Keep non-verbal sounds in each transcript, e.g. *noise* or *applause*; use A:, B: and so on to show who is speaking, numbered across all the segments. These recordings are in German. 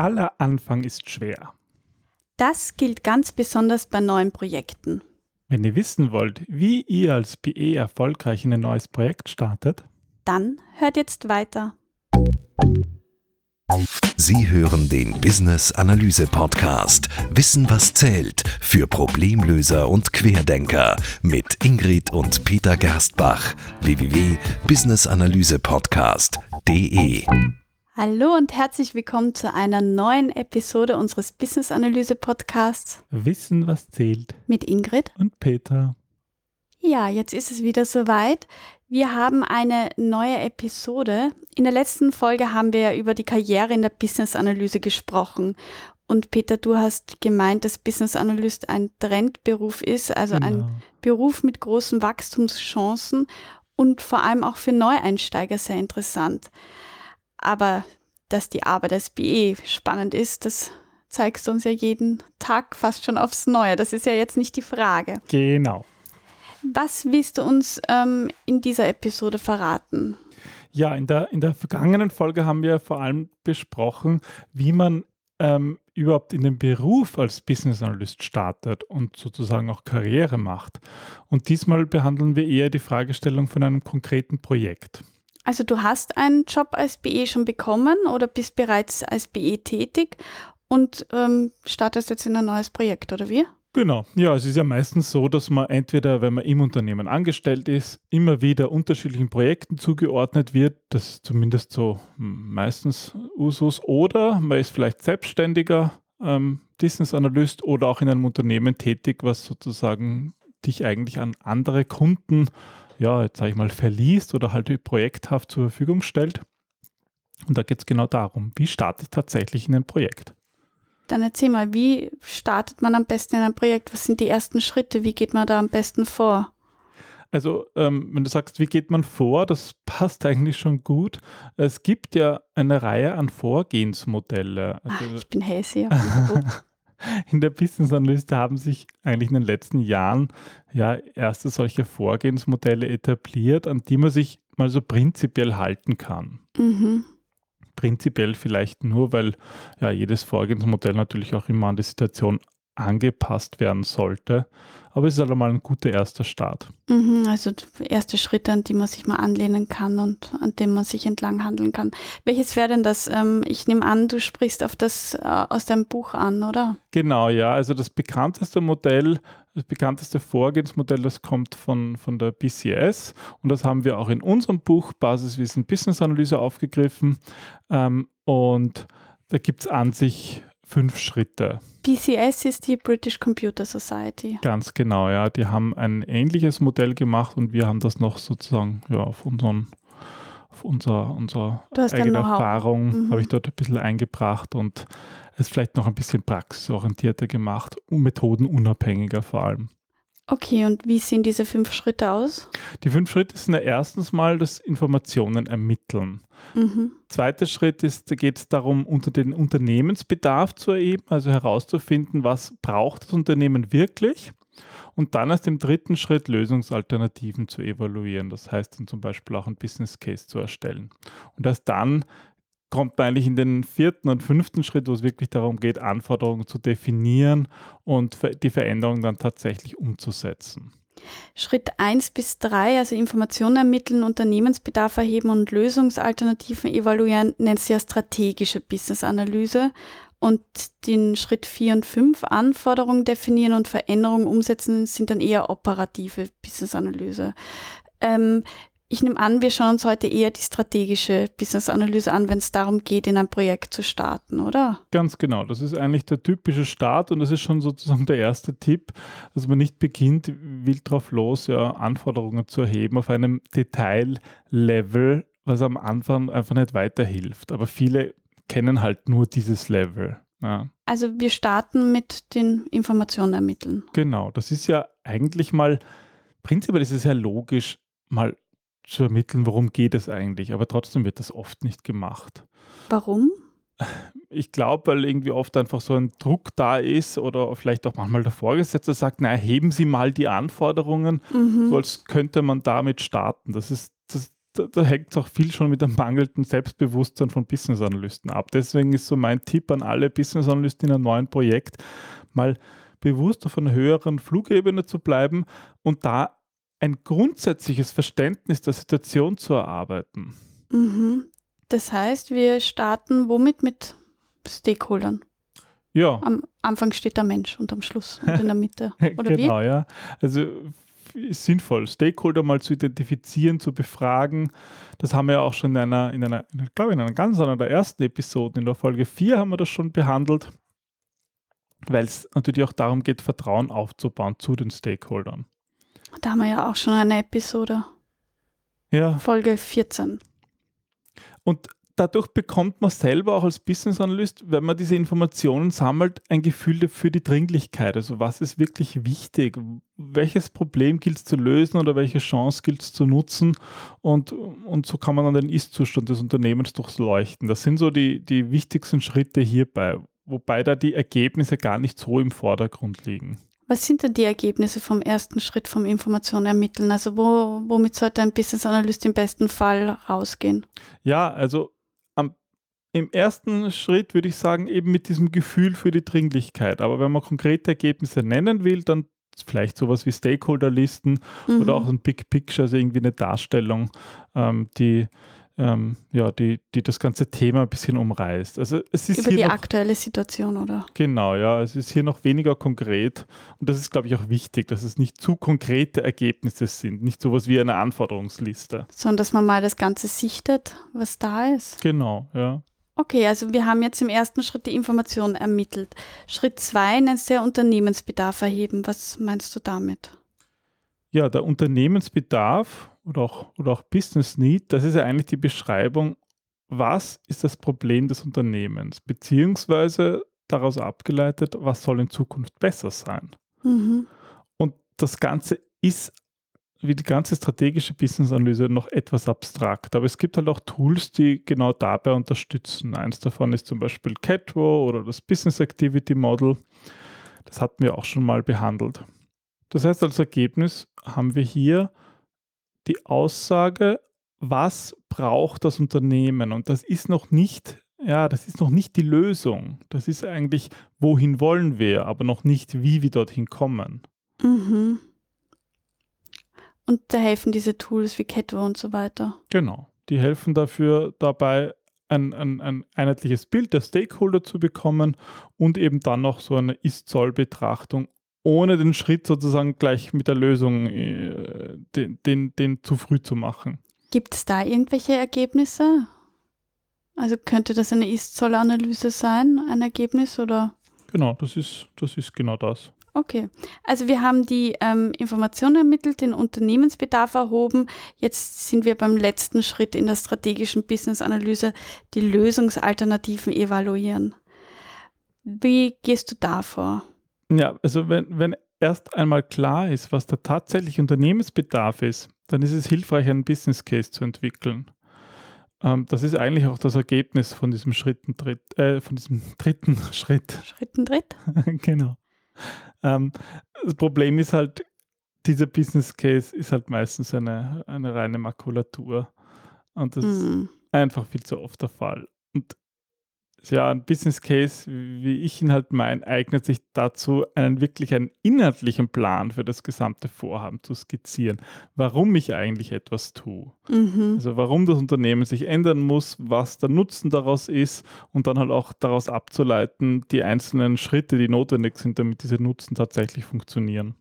A: aller Anfang ist schwer.
B: Das gilt ganz besonders bei neuen Projekten.
A: Wenn ihr wissen wollt, wie ihr als PE erfolgreich in ein neues Projekt startet,
B: Dann hört jetzt weiter.
C: Sie hören den Business Analyse Podcast Wissen was zählt für Problemlöser und Querdenker mit Ingrid und Peter Gerstbach www.businessanalysepodcast.de
B: Hallo und herzlich willkommen zu einer neuen Episode unseres Business Analyse Podcasts
A: Wissen, was zählt.
B: mit Ingrid.
A: Und Peter.
B: Ja, jetzt ist es wieder soweit. Wir haben eine neue Episode. In der letzten Folge haben wir ja über die Karriere in der Business Analyse gesprochen. Und Peter, du hast gemeint, dass Business Analyst ein Trendberuf ist, also ein
A: Genau.
B: Beruf mit großen Wachstumschancen und vor allem auch für Neueinsteiger sehr interessant. Aber dass die Arbeit als BE spannend ist, das zeigst du uns ja jeden Tag fast schon aufs Neue. Das ist ja jetzt nicht die Frage.
A: Genau.
B: Was willst du uns ähm, in dieser Episode verraten?
A: Ja, in der, in der vergangenen Folge haben wir vor allem besprochen, wie man ähm, überhaupt in den Beruf als Business Analyst startet und sozusagen auch Karriere macht. Und diesmal behandeln wir eher die Fragestellung von einem konkreten Projekt.
B: Also du hast einen Job als BE schon bekommen oder bist bereits als BE tätig und ähm, startest jetzt in ein neues Projekt, oder wie?
A: Genau, ja, es ist ja meistens so, dass man entweder, wenn man im Unternehmen angestellt ist, immer wieder unterschiedlichen Projekten zugeordnet wird, das ist zumindest so meistens Usus, oder man ist vielleicht selbstständiger ähm, Business Analyst oder auch in einem Unternehmen tätig, was sozusagen dich eigentlich an andere Kunden, ja, jetzt sage ich mal, verliest oder halt projekthaft zur Verfügung stellt. Und da geht es genau darum, wie starte ich tatsächlich in ein Projekt.
B: Dann erzähl mal, wie startet man am besten in ein Projekt? Was sind die ersten Schritte? Wie geht man da am besten vor?
A: Also, ähm, wenn du sagst, wie geht man vor, das passt eigentlich schon gut. Es gibt ja eine Reihe an Vorgehensmodelle. Also
B: ich bin Hellseher. *laughs*
A: In der Business Analyst haben sich eigentlich in den letzten Jahren ja erste solche Vorgehensmodelle etabliert, an die man sich mal so prinzipiell halten kann.
B: mhm.
A: Prinzipiell vielleicht nur, weil ja jedes Vorgehensmodell natürlich auch immer an die Situation angepasst werden sollte. Aber es ist halt einmal ein guter erster Start.
B: Mhm. Also erste Schritte, an die man sich mal anlehnen kann und an dem man sich entlang handeln kann. Welches wäre denn das? Ähm, ich nehme an, du sprichst auf das äh, aus deinem Buch an, oder?
A: Genau, ja. Also das bekannteste Modell, das bekannteste Vorgehensmodell, das kommt von, von der BCS und das haben wir auch in unserem Buch Basiswissen Business Analyse aufgegriffen. Ähm, und da gibt es an sich fünf Schritte.
B: BCS ist die British Computer Society.
A: Ganz genau, ja. Die haben ein ähnliches Modell gemacht und wir haben das noch sozusagen ja, auf unseren auf unser, unsere eigene. Erfahrung
B: Mhm.
A: habe ich dort ein bisschen eingebracht und es vielleicht noch ein bisschen praxisorientierter gemacht und methodenunabhängiger vor allem.
B: Okay, und wie sehen diese fünf Schritte aus?
A: Die fünf Schritte sind ja erstens mal das Informationen ermitteln.
B: Mhm.
A: Zweiter Schritt ist, da geht es darum, unter den Unternehmensbedarf zu erheben, also herauszufinden, was braucht das Unternehmen wirklich. Und dann erst im dritten Schritt Lösungsalternativen zu evaluieren. Das heißt dann zum Beispiel auch ein Business Case zu erstellen. Und erst dann kommt man eigentlich in den vierten und fünften Schritt, wo es wirklich darum geht, Anforderungen zu definieren und die Veränderungen dann tatsächlich umzusetzen.
B: Schritt 1 bis 3, also Informationen ermitteln, Unternehmensbedarf erheben und Lösungsalternativen evaluieren, nennt sich ja strategische Business-Analyse. Und den Schritt 4 und 5, Anforderungen definieren und Veränderungen umsetzen, sind dann eher operative Business-Analyse. Ähm, ich nehme an, wir schauen uns heute eher die strategische Business-Analyse an, wenn es darum geht, in ein Projekt zu starten, oder?
A: Ganz genau, das ist eigentlich der typische Start und das ist schon sozusagen der erste Tipp, dass man nicht beginnt, wild drauf los, ja, Anforderungen zu erheben auf einem Detaillevel, was am Anfang einfach nicht weiterhilft. Aber viele kennen halt nur dieses Level. Ja.
B: Also wir starten mit den Informationen ermitteln.
A: Genau, das ist ja eigentlich mal, prinzipiell ist es ja logisch, mal zu ermitteln, worum geht es eigentlich, aber trotzdem wird das oft nicht gemacht.
B: Warum?
A: Ich glaube, weil irgendwie oft einfach so ein Druck da ist oder vielleicht auch manchmal der Vorgesetzte sagt, na, heben Sie mal die Anforderungen,
B: Mhm.
A: so als könnte man damit starten. Das ist, das, da, da hängt es auch viel schon mit dem mangelnden Selbstbewusstsein von Business-Analysten ab. Deswegen ist so mein Tipp an alle Business-Analysten in einem neuen Projekt, mal bewusst auf einer höheren Flugebene zu bleiben und da ein grundsätzliches Verständnis der Situation zu erarbeiten.
B: Mhm. Das heißt, wir starten womit? Mit Stakeholdern.
A: Ja.
B: Am Anfang steht der Mensch und am Schluss und in der Mitte. *laughs* Oder
A: genau, wie? ja. Also ist sinnvoll, Stakeholder mal zu identifizieren, zu befragen. Das haben wir ja auch schon in einer, in einer, ich glaube, in einer ganz einer der ersten Episoden, in der Folge 4 haben wir das schon behandelt, weil es natürlich auch darum geht, Vertrauen aufzubauen zu den Stakeholdern.
B: Da haben wir ja auch schon eine Episode.
A: Ja.
B: Folge 14.
A: Und dadurch bekommt man selber auch als Business Analyst, wenn man diese Informationen sammelt, ein Gefühl für die Dringlichkeit. Also was ist wirklich wichtig? Welches Problem gilt es zu lösen oder welche Chance gilt es zu nutzen? Und, und so kann man dann den Ist-Zustand des Unternehmens durchleuchten. Das sind so die, die wichtigsten Schritte hierbei, wobei da die Ergebnisse gar nicht so im Vordergrund liegen.
B: Was sind denn die Ergebnisse vom ersten Schritt vom Informationen ermitteln? Also wo, womit sollte ein Business Analyst im besten Fall rausgehen?
A: Ja, also im ersten Schritt würde ich sagen, eben mit diesem Gefühl für die Dringlichkeit. Aber wenn man konkrete Ergebnisse nennen will, dann vielleicht sowas wie Stakeholderlisten mhm. oder auch ein Big Picture, also irgendwie eine Darstellung, ähm, die, ähm, ja, die, die das ganze Thema ein bisschen umreißt. Also es ist
B: Über die
A: noch,
B: aktuelle Situation, oder?
A: Genau, ja. Es ist hier noch weniger konkret und das ist, glaube ich, auch wichtig, dass es nicht zu konkrete Ergebnisse sind, nicht sowas wie eine Anforderungsliste.
B: Sondern dass man mal das Ganze sichtet, was da ist.
A: Genau, ja.
B: Okay, also wir haben jetzt im ersten Schritt die Information ermittelt. Schritt zwei nennst du ja Unternehmensbedarf erheben. Was meinst du damit?
A: Ja, der Unternehmensbedarf oder auch, oder auch Business Need, das ist ja eigentlich die Beschreibung, was ist das Problem des Unternehmens, beziehungsweise daraus abgeleitet, was soll in Zukunft besser sein. Mhm. Und das Ganze ist wie die ganze strategische Business-Analyse noch etwas abstrakt. Aber es gibt halt auch Tools, die genau dabei unterstützen. Eins davon ist zum Beispiel Catwo oder das Business Activity Model. Das hatten wir auch schon mal behandelt. Das heißt, als Ergebnis haben wir hier die Aussage, was braucht das Unternehmen? Und das ist noch nicht, ja, das ist noch nicht die Lösung. Das ist eigentlich, wohin wollen wir, aber noch nicht, wie wir dorthin kommen.
B: Mhm. Und da helfen diese Tools wie Catwo und so weiter.
A: Genau. Die helfen dafür dabei, ein, ein, ein einheitliches Bild der Stakeholder zu bekommen und eben dann noch so eine Ist-Zoll-Betrachtung, ohne den Schritt sozusagen gleich mit der Lösung äh, den, den, den zu früh zu machen.
B: Gibt es da irgendwelche Ergebnisse? Also könnte das eine Ist-Zoll-Analyse sein, ein Ergebnis oder?
A: Genau, das ist, das ist genau das.
B: Okay, also wir haben die ähm, Informationen ermittelt, den Unternehmensbedarf erhoben. Jetzt sind wir beim letzten Schritt in der strategischen Business-Analyse, die Lösungsalternativen evaluieren. Wie gehst du da vor?
A: Ja, also wenn, wenn erst einmal klar ist, was der tatsächliche Unternehmensbedarf ist, dann ist es hilfreich, einen Business Case zu entwickeln. Ähm, das ist eigentlich auch das Ergebnis von diesem Schritten, äh, von diesem *laughs* dritten Schritt.
B: Schritten dritt? *laughs*
A: genau. Ähm, das Problem ist halt, dieser Business Case ist halt meistens eine, eine reine Makulatur. Und das mhm. ist einfach viel zu oft der Fall. Und ja, ein Business Case, wie ich ihn halt meine, eignet sich dazu, einen wirklich einen inhaltlichen Plan für das gesamte Vorhaben zu skizzieren, warum ich eigentlich etwas tue. Mhm. Also warum das Unternehmen sich ändern muss, was der Nutzen daraus ist und dann halt auch daraus abzuleiten, die einzelnen Schritte, die notwendig sind, damit diese Nutzen tatsächlich funktionieren.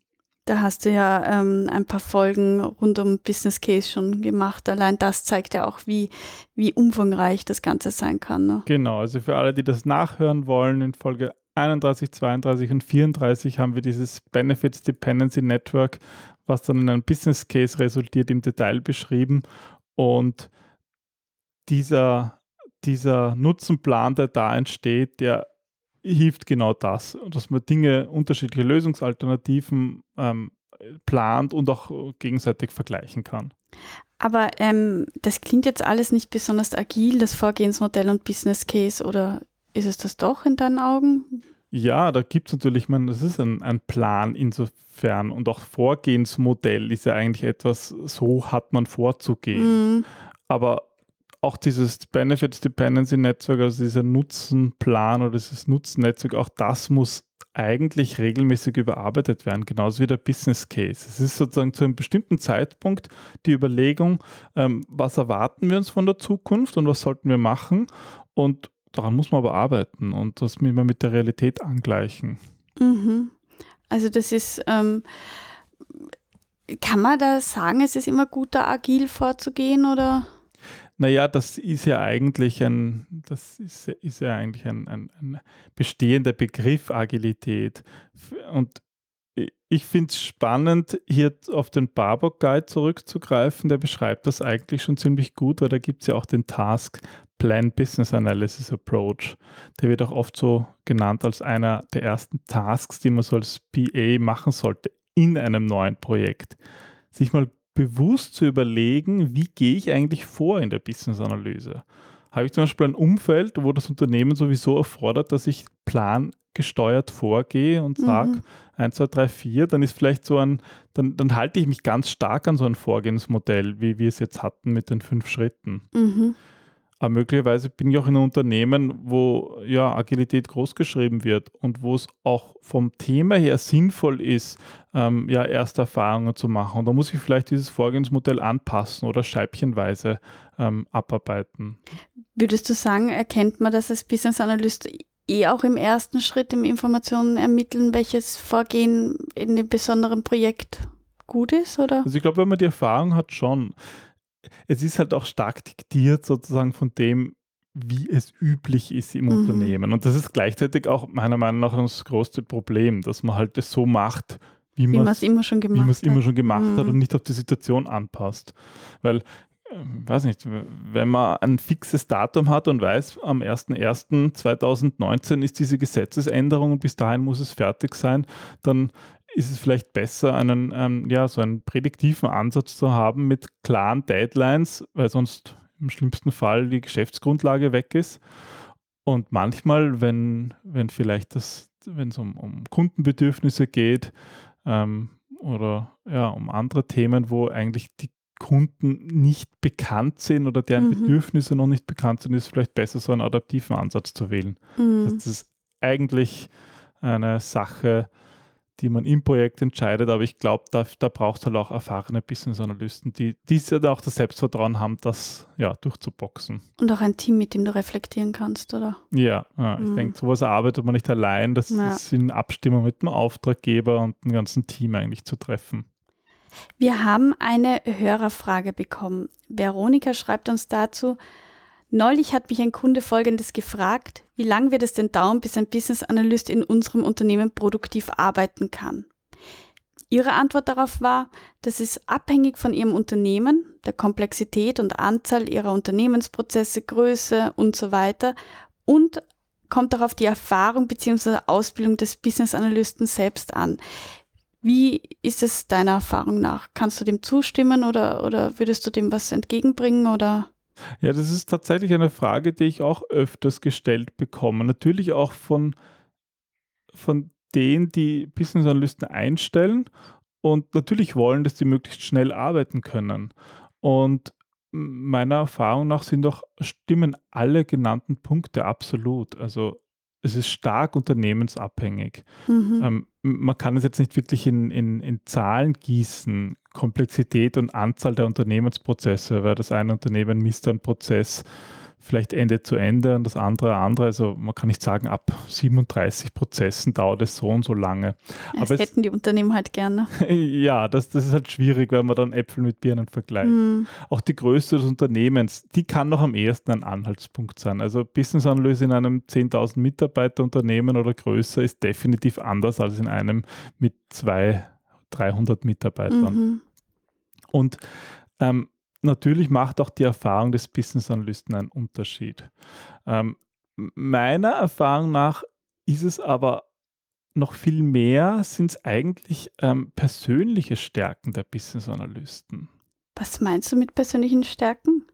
B: Da hast du ja ähm, ein paar Folgen rund um Business Case schon gemacht. Allein das zeigt ja auch, wie, wie umfangreich das Ganze sein kann. Ne?
A: Genau, also für alle, die das nachhören wollen, in Folge 31, 32 und 34 haben wir dieses Benefits Dependency Network, was dann in einem Business Case resultiert, im Detail beschrieben. Und dieser, dieser Nutzenplan, der da entsteht, der hilft genau das, dass man Dinge, unterschiedliche Lösungsalternativen ähm, plant und auch gegenseitig vergleichen kann.
B: Aber ähm, das klingt jetzt alles nicht besonders agil, das Vorgehensmodell und Business Case, oder ist es das doch in deinen Augen?
A: Ja, da gibt es natürlich, ich meine, das ist ein, ein Plan insofern und auch Vorgehensmodell ist ja eigentlich etwas, so hat man vorzugehen.
B: Mhm.
A: Aber auch dieses Benefits Dependency Netzwerk, also dieser Nutzenplan oder dieses Nutzennetzwerk, auch das muss eigentlich regelmäßig überarbeitet werden, genauso wie der Business Case. Es ist sozusagen zu einem bestimmten Zeitpunkt die Überlegung, ähm, was erwarten wir uns von der Zukunft und was sollten wir machen und daran muss man aber arbeiten und das immer mit der Realität angleichen.
B: Mhm. Also das ist, ähm, kann man da sagen, es ist immer gut, da agil vorzugehen oder?
A: Naja, das ist ja eigentlich ein, das ist, ist ja eigentlich ein, ein, ein bestehender Begriff Agilität. Und ich finde es spannend, hier auf den Barbock Guide zurückzugreifen. Der beschreibt das eigentlich schon ziemlich gut, weil da gibt es ja auch den Task Plan Business Analysis Approach. Der wird auch oft so genannt als einer der ersten Tasks, die man so als PA machen sollte in einem neuen Projekt. Sich mal bewusst zu überlegen, wie gehe ich eigentlich vor in der Business-Analyse. Habe ich zum Beispiel ein Umfeld, wo das Unternehmen sowieso erfordert, dass ich plangesteuert vorgehe und sage, mhm. 1, 2, 3, 4, dann ist vielleicht so ein, dann, dann halte ich mich ganz stark an so ein Vorgehensmodell, wie wir es jetzt hatten mit den fünf Schritten.
B: Mhm.
A: Aber möglicherweise bin ich auch in einem Unternehmen, wo ja Agilität großgeschrieben wird und wo es auch vom Thema her sinnvoll ist, ähm, ja erste Erfahrungen zu machen. Und da muss ich vielleicht dieses Vorgehensmodell anpassen oder scheibchenweise ähm, abarbeiten.
B: Würdest du sagen, erkennt man das als Business Analyst eh auch im ersten Schritt im Informationen ermitteln, welches Vorgehen in dem besonderen Projekt gut ist? Oder?
A: Also ich glaube, wenn man die Erfahrung hat, schon es ist halt auch stark diktiert sozusagen von dem, wie es üblich ist im mhm. Unternehmen. Und das ist gleichzeitig auch meiner Meinung nach das größte Problem, dass man halt das so macht, wie,
B: wie man es immer schon gemacht,
A: hat. Immer schon gemacht mhm. hat und nicht auf die Situation anpasst. Weil, ähm, weiß nicht, wenn man ein fixes Datum hat und weiß, am 01.01.2019 ist diese Gesetzesänderung und bis dahin muss es fertig sein, dann ist es vielleicht besser, einen, ähm, ja, so einen prädiktiven Ansatz zu haben mit klaren Deadlines, weil sonst im schlimmsten Fall die Geschäftsgrundlage weg ist. Und manchmal, wenn, wenn vielleicht das, wenn es um, um Kundenbedürfnisse geht ähm, oder ja, um andere Themen, wo eigentlich die Kunden nicht bekannt sind oder deren mhm. Bedürfnisse noch nicht bekannt sind, ist es vielleicht besser, so einen adaptiven Ansatz zu wählen. Mhm. Das ist eigentlich eine Sache, die man im Projekt entscheidet. Aber ich glaube, da, da braucht es halt auch erfahrene Business-Analysten, die, die ja auch das Selbstvertrauen haben, das ja, durchzuboxen.
B: Und auch ein Team, mit dem du reflektieren kannst, oder?
A: Ja, ja ich mhm. denke, sowas arbeitet man nicht allein. Das ja. ist in Abstimmung mit dem Auftraggeber und dem ganzen Team eigentlich zu treffen.
B: Wir haben eine Hörerfrage bekommen. Veronika schreibt uns dazu, Neulich hat mich ein Kunde Folgendes gefragt, wie lange wird es denn dauern, bis ein Business Analyst in unserem Unternehmen produktiv arbeiten kann? Ihre Antwort darauf war, das ist abhängig von Ihrem Unternehmen, der Komplexität und Anzahl Ihrer Unternehmensprozesse, Größe und so weiter und kommt darauf die Erfahrung bzw. Ausbildung des Business Analysten selbst an. Wie ist es deiner Erfahrung nach? Kannst du dem zustimmen oder, oder würdest du dem was entgegenbringen oder?
A: Ja, das ist tatsächlich eine Frage, die ich auch öfters gestellt bekomme. Natürlich auch von, von denen, die Business Analysten einstellen und natürlich wollen, dass die möglichst schnell arbeiten können. Und meiner Erfahrung nach sind doch, stimmen alle genannten Punkte absolut. Also es ist stark unternehmensabhängig. Mhm. Ähm, man kann es jetzt nicht wirklich in, in, in Zahlen gießen, Komplexität und Anzahl der Unternehmensprozesse, weil das eine Unternehmen misst einen Prozess vielleicht Ende zu Ende und das andere andere. Also man kann nicht sagen, ab 37 Prozessen dauert es so und so lange.
B: Das Aber hätten es, die Unternehmen halt gerne. *laughs*
A: ja, das, das ist halt schwierig, wenn man dann Äpfel mit Birnen vergleicht. Mhm. Auch die Größe des Unternehmens, die kann noch am ehesten ein Anhaltspunkt sein. Also Business Analyse in einem 10.000 Mitarbeiter Unternehmen oder größer ist definitiv anders als in einem mit 200, 300 Mitarbeitern. Mhm. Und ähm, natürlich macht auch die Erfahrung des Business Analysten einen Unterschied. Ähm, meiner Erfahrung nach ist es aber noch viel mehr, sind es eigentlich ähm, persönliche Stärken der Business Analysten.
B: Was meinst du mit persönlichen Stärken?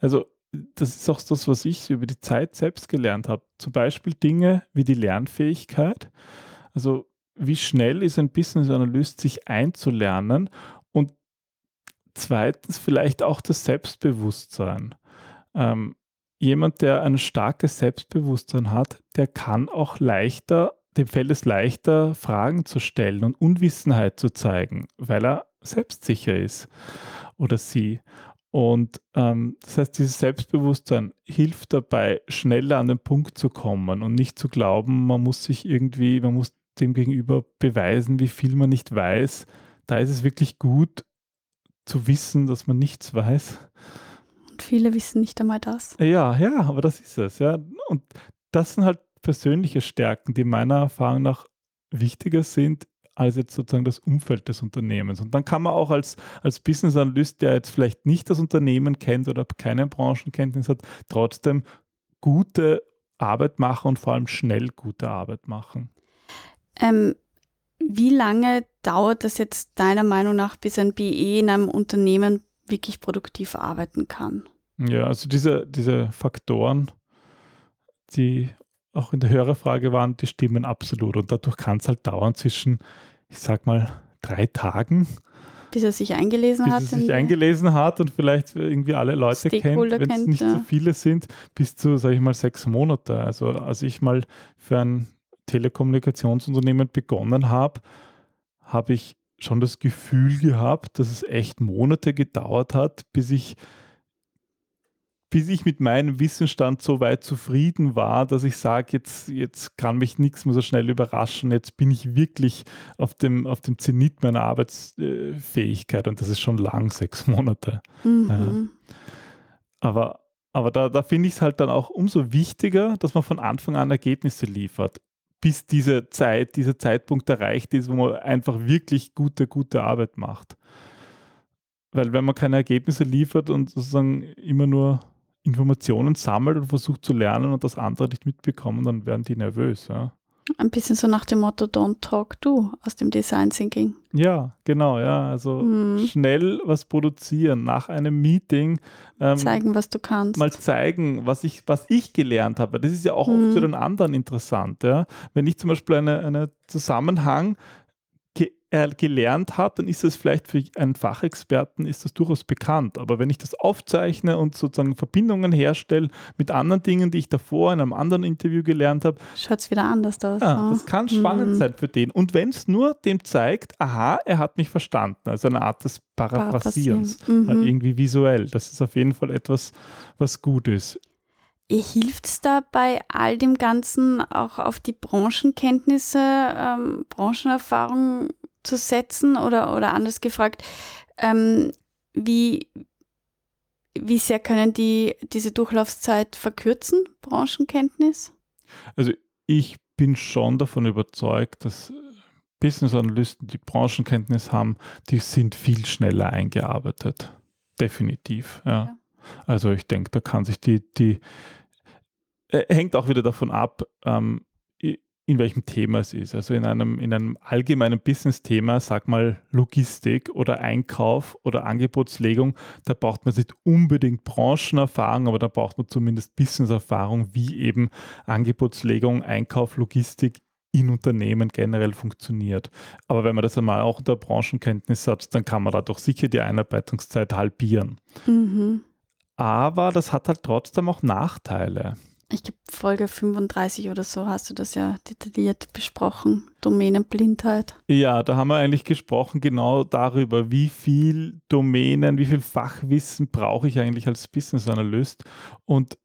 A: Also das ist auch das, was ich über die Zeit selbst gelernt habe. Zum Beispiel Dinge wie die Lernfähigkeit. Also wie schnell ist ein Business Analyst, sich einzulernen zweitens vielleicht auch das Selbstbewusstsein. Ähm, jemand, der ein starkes Selbstbewusstsein hat, der kann auch leichter, dem fällt es leichter, Fragen zu stellen und Unwissenheit zu zeigen, weil er selbstsicher ist oder sie. Und ähm, das heißt, dieses Selbstbewusstsein hilft dabei, schneller an den Punkt zu kommen und nicht zu glauben, man muss sich irgendwie, man muss dem Gegenüber beweisen, wie viel man nicht weiß. Da ist es wirklich gut zu wissen, dass man nichts weiß.
B: Und viele wissen nicht einmal das.
A: Ja, ja, aber das ist es, ja. Und das sind halt persönliche Stärken, die meiner Erfahrung nach wichtiger sind als jetzt sozusagen das Umfeld des Unternehmens. Und dann kann man auch als, als Business Analyst, der jetzt vielleicht nicht das Unternehmen kennt oder keine Branchenkenntnis hat, trotzdem gute Arbeit machen und vor allem schnell gute Arbeit machen.
B: Ähm, wie lange dauert das jetzt deiner Meinung nach, bis ein BE in einem Unternehmen wirklich produktiv arbeiten kann?
A: Ja, also diese, diese Faktoren, die auch in der Hörerfrage waren, die stimmen absolut. Und dadurch kann es halt dauern zwischen, ich sag mal, drei Tagen.
B: Bis er sich eingelesen
A: bis
B: hat.
A: Bis er sich eingelesen hat und vielleicht irgendwie alle Leute kennt, wenn es nicht ja. so viele sind, bis zu, sage ich mal, sechs Monate. Also als ich mal für ein Telekommunikationsunternehmen begonnen habe, habe ich schon das Gefühl gehabt, dass es echt Monate gedauert hat, bis ich bis ich mit meinem Wissensstand so weit zufrieden war, dass ich sage, jetzt, jetzt kann mich nichts mehr so schnell überraschen, jetzt bin ich wirklich auf dem, auf dem Zenit meiner Arbeitsfähigkeit und das ist schon lang, sechs Monate. Mhm. Ja. Aber, aber da, da finde ich es halt dann auch umso wichtiger, dass man von Anfang an Ergebnisse liefert, bis diese Zeit, dieser Zeitpunkt erreicht ist, wo man einfach wirklich gute, gute Arbeit macht. Weil wenn man keine Ergebnisse liefert und sozusagen immer nur Informationen sammelt und versucht zu lernen und das andere nicht mitbekommen, dann werden die nervös. Ja.
B: Ein bisschen so nach dem Motto Don't Talk Do aus dem Design Thinking.
A: Ja, genau, ja. Also mhm. schnell was produzieren nach einem Meeting.
B: Ähm, zeigen, was du kannst.
A: Mal zeigen, was ich, was ich gelernt habe. Das ist ja auch mhm. für den anderen interessant. Ja. Wenn ich zum Beispiel einen eine Zusammenhang er gelernt hat, dann ist es vielleicht für einen Fachexperten ist das durchaus bekannt. Aber wenn ich das aufzeichne und sozusagen Verbindungen herstelle mit anderen Dingen, die ich davor in einem anderen Interview gelernt habe,
B: schaut es wieder anders aus.
A: Ja, ne? das kann spannend mhm. sein für den. Und wenn es nur dem zeigt, aha, er hat mich verstanden, also eine Art des Paraphrasierens, mhm. Halt irgendwie visuell. Das ist auf jeden Fall etwas, was gut ist.
B: Hilft es da bei all dem Ganzen auch auf die Branchenkenntnisse, ähm, Branchenerfahrung zu setzen oder, oder anders gefragt, ähm, wie, wie sehr können die diese Durchlaufzeit verkürzen, Branchenkenntnis?
A: Also ich bin schon davon überzeugt, dass Business Analysten, die Branchenkenntnis haben, die sind viel schneller eingearbeitet. Definitiv. Ja. ja. Also ich denke, da kann sich die, die äh, hängt auch wieder davon ab, ähm, in welchem Thema es ist. Also in einem, in einem allgemeinen Business-Thema, sag mal Logistik oder Einkauf oder Angebotslegung, da braucht man nicht unbedingt Branchenerfahrung, aber da braucht man zumindest Business-Erfahrung, wie eben Angebotslegung, Einkauf, Logistik in Unternehmen generell funktioniert. Aber wenn man das einmal auch unter Branchenkenntnis hat, dann kann man da doch sicher die Einarbeitungszeit halbieren. Mhm. Aber das hat halt trotzdem auch Nachteile
B: ich glaube, Folge 35 oder so hast du das ja detailliert besprochen, Domänenblindheit.
A: Ja, da haben wir eigentlich gesprochen genau darüber, wie viel Domänen, wie viel Fachwissen brauche ich eigentlich als Business Analyst. Und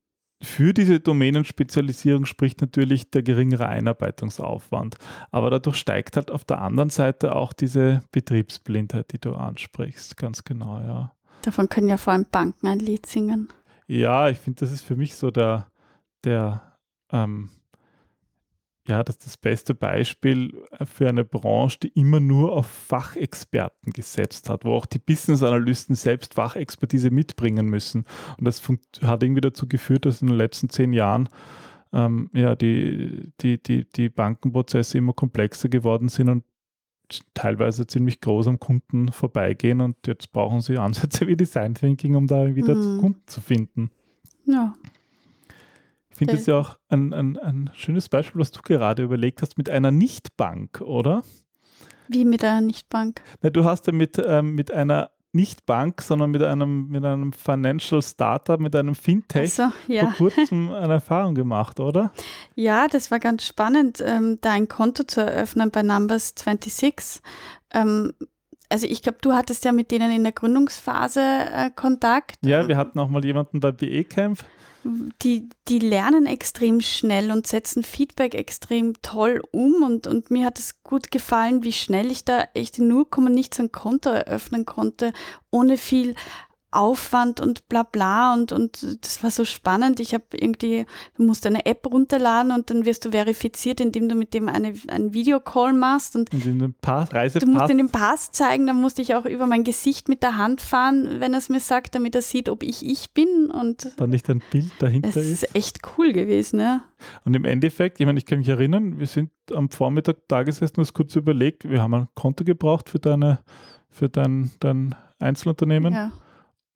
A: für diese Domänenspezialisierung spricht natürlich der geringere Einarbeitungsaufwand. Aber dadurch steigt halt auf der anderen Seite auch diese Betriebsblindheit, die du ansprichst. Ganz genau, ja.
B: Davon können ja vor allem Banken ein Lied singen.
A: Ja, ich finde, das ist für mich so der, der, ähm, ja, das ist das beste Beispiel für eine Branche, die immer nur auf Fachexperten gesetzt hat, wo auch die Business-Analysten selbst Fachexpertise mitbringen müssen. Und das hat irgendwie dazu geführt, dass in den letzten zehn Jahren ähm, ja, die, die, die, die Bankenprozesse immer komplexer geworden sind und teilweise ziemlich groß am Kunden vorbeigehen und jetzt brauchen sie Ansätze *laughs* wie Design Thinking, um da wieder mhm. Kunden zu finden.
B: Ja.
A: Ich finde es ja auch ein, ein, ein schönes Beispiel, was du gerade überlegt hast, mit einer Nichtbank, oder?
B: Wie mit einer Nichtbank.
A: Na, du hast ja mit, ähm, mit einer Nicht-Bank, sondern mit einem, mit einem Financial Startup, mit einem Fintech
B: Also, ja.
A: vor kurzem eine Erfahrung gemacht, oder?
B: Ja, das war ganz spannend, ähm, da ein Konto zu eröffnen bei Numbers 26. Ähm, also ich glaube, du hattest ja mit denen in der Gründungsphase äh, Kontakt.
A: Ja, wir hatten auch mal jemanden bei BE Camp.
B: Die, die lernen extrem schnell und setzen Feedback extrem toll um und, und mir hat es gut gefallen, wie schnell ich da echt in 0, nichts ein Konto eröffnen konnte, ohne viel Aufwand und bla bla und, und das war so spannend. Ich habe irgendwie, du musst eine App runterladen und dann wirst du verifiziert, indem du mit dem eine, einen Videocall machst und
A: Und in den Pass,
B: Du musst den Pass zeigen, dann musste ich auch über mein Gesicht mit der Hand fahren, wenn er es mir sagt, damit er sieht, ob ich ich bin. Und
A: da nicht ein Bild dahinter ist.
B: ist echt cool gewesen, ja.
A: Und im Endeffekt, ich meine, ich kann mich erinnern, wir sind am Vormittag da gesessen und uns kurz überlegt, wir haben ein Konto gebraucht für deine, für dein, dein Einzelunternehmen
B: ja.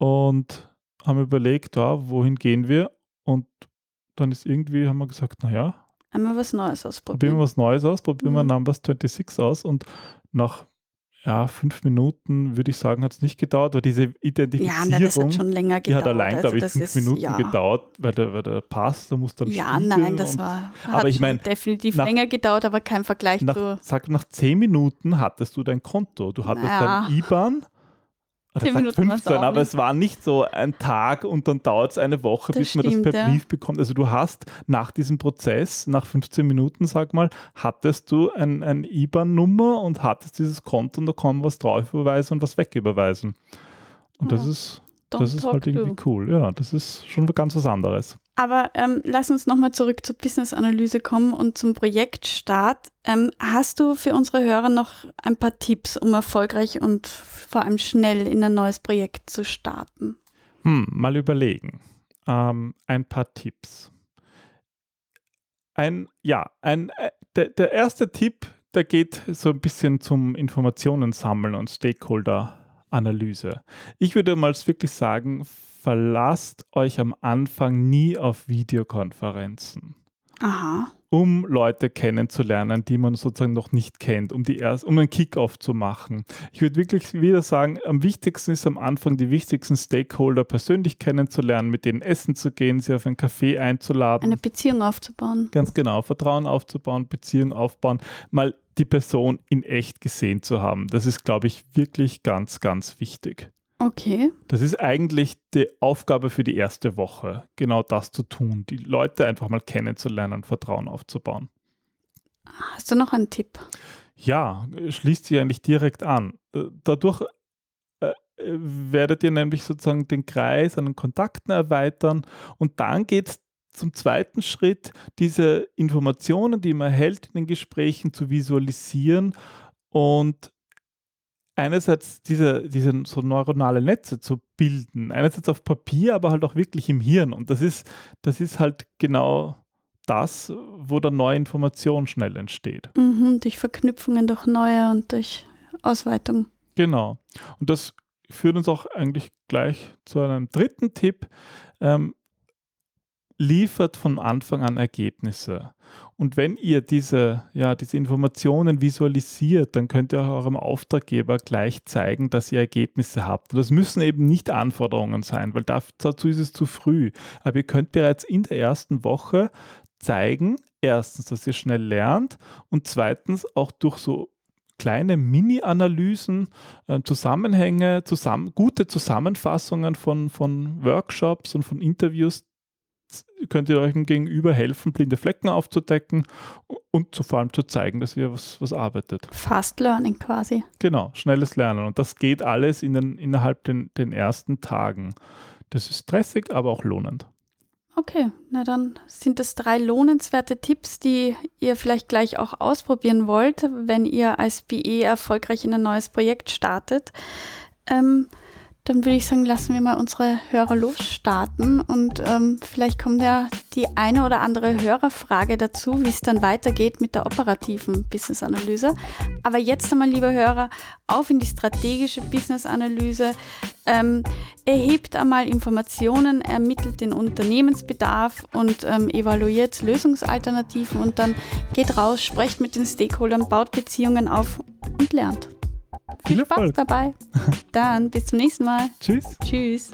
A: Und haben überlegt, ja, wohin gehen wir? Und dann ist irgendwie, haben wir gesagt, naja,
B: Einmal was Neues
A: probieren wir
B: ausprobieren.
A: was Neues aus, probieren wir
B: Mhm.
A: Numbers 26 aus und nach ja, fünf Minuten, würde ich sagen, hat es nicht gedauert, weil diese
B: Ja,
A: Identifizierung,
B: nein, das hat schon länger
A: die hat
B: gedauert.
A: allein,
B: Also
A: glaube ich, fünf
B: ist-
A: Minuten
B: ja.
A: gedauert, weil der, weil der Pass, da muss dann
B: Ja,
A: spiegeln
B: nein, das war
A: Aber ich mein,
B: definitiv
A: nach-
B: länger gedauert, aber kein Vergleich
A: Nach,
B: zu.
A: sag, nach zehn Minuten hattest du dein Konto. Du hattest
B: Naja.
A: dein IBAN. Oder
B: Zehn
A: sag
B: Minuten war's
A: 15,
B: auch
A: aber es war nicht so ein Tag und dann dauert es eine Woche,
B: Das
A: bis man das
B: stimmt,
A: per
B: ja.
A: Brief bekommt. Also du hast nach diesem Prozess, nach 15 Minuten, sag mal, hattest du ein, ein IBAN-Nummer und hattest dieses Konto und da kann man was drauf überweisen und was wegüberweisen. Und das
B: Ja.
A: ist,
B: Don't
A: das ist halt irgendwie
B: to.
A: cool. Ja, das ist schon ganz was anderes.
B: Aber ähm, lass uns nochmal zurück zur Business-Analyse kommen und zum Projektstart. Ähm, hast du für unsere Hörer noch ein paar Tipps, um erfolgreich und vor allem schnell in ein neues Projekt zu starten?
A: Hm, mal überlegen. Ähm, ein paar Tipps. Ein, ja, ein, äh, der, der erste Tipp, der geht so ein bisschen zum Informationen sammeln und Stakeholder-Analyse. Ich würde mal wirklich sagen, verlasst euch am Anfang nie auf Videokonferenzen
B: Aha.
A: Um Leute kennenzulernen, die man sozusagen noch nicht kennt, um, die erst, um einen Kickoff zu machen. Ich würde wirklich wieder sagen, am wichtigsten ist am Anfang die wichtigsten Stakeholder persönlich kennenzulernen, mit denen essen zu gehen, sie auf einen Café einzuladen.
B: Eine Beziehung aufzubauen.
A: Ganz genau, Vertrauen aufzubauen, Beziehung aufbauen, mal die Person in echt gesehen zu haben. Das ist, glaube ich, wirklich ganz, ganz wichtig.
B: Okay.
A: Das ist eigentlich die Aufgabe für die erste Woche, genau das zu tun, die Leute einfach mal kennenzulernen, Vertrauen aufzubauen.
B: Hast du noch einen Tipp?
A: Ja, schließt sich eigentlich direkt an. Äh, Dadurch äh, werdet ihr nämlich sozusagen den Kreis an den Kontakten erweitern und dann geht es zum zweiten Schritt, diese Informationen, die man erhält in den Gesprächen, zu visualisieren und einerseits diese, diese so neuronale Netze zu bilden, einerseits auf Papier, aber halt auch wirklich im Hirn. Und das ist, das ist halt genau das, wo dann neue Information schnell entsteht.
B: Mhm, durch Verknüpfungen, durch neue und durch Ausweitung.
A: Genau. Und das führt uns auch eigentlich gleich zu einem dritten Tipp. Ähm, liefert von Anfang an Ergebnisse. Und wenn ihr diese, ja, diese Informationen visualisiert, dann könnt ihr auch eurem Auftraggeber gleich zeigen, dass ihr Ergebnisse habt. Und das müssen eben nicht Anforderungen sein, weil dazu ist es zu früh. Aber ihr könnt bereits in der ersten Woche zeigen, erstens, dass ihr schnell lernt und zweitens auch durch so kleine Mini-Analysen, äh, Zusammenhänge, zusammen, gute Zusammenfassungen von, von Workshops und von Interviews könnt ihr euch gegenüber helfen, blinde Flecken aufzudecken und zu, vor allem zu zeigen, dass ihr was, was arbeitet.
B: Fast Learning quasi.
A: Genau, schnelles Lernen. Und das geht alles in den, innerhalb den, den ersten Tagen. Das ist stressig, aber auch lohnend.
B: Okay, na dann sind das drei lohnenswerte Tipps, die ihr vielleicht gleich auch ausprobieren wollt, wenn ihr als BE erfolgreich in ein neues Projekt startet. Ähm, dann würde ich sagen, lassen wir mal unsere Hörer losstarten und ähm, vielleicht kommt ja die eine oder andere Hörerfrage dazu, wie es dann weitergeht mit der operativen Business-Analyse. Aber jetzt einmal, liebe Hörer, auf in die strategische Business-Analyse. Ähm, erhebt einmal Informationen, ermittelt den Unternehmensbedarf und ähm, evaluiert Lösungsalternativen und dann geht raus, sprecht mit den Stakeholdern, baut Beziehungen auf und lernt. Viel Spaß Erfolg. dabei. *laughs* Dann bis zum nächsten Mal.
A: Tschüss.
B: Tschüss.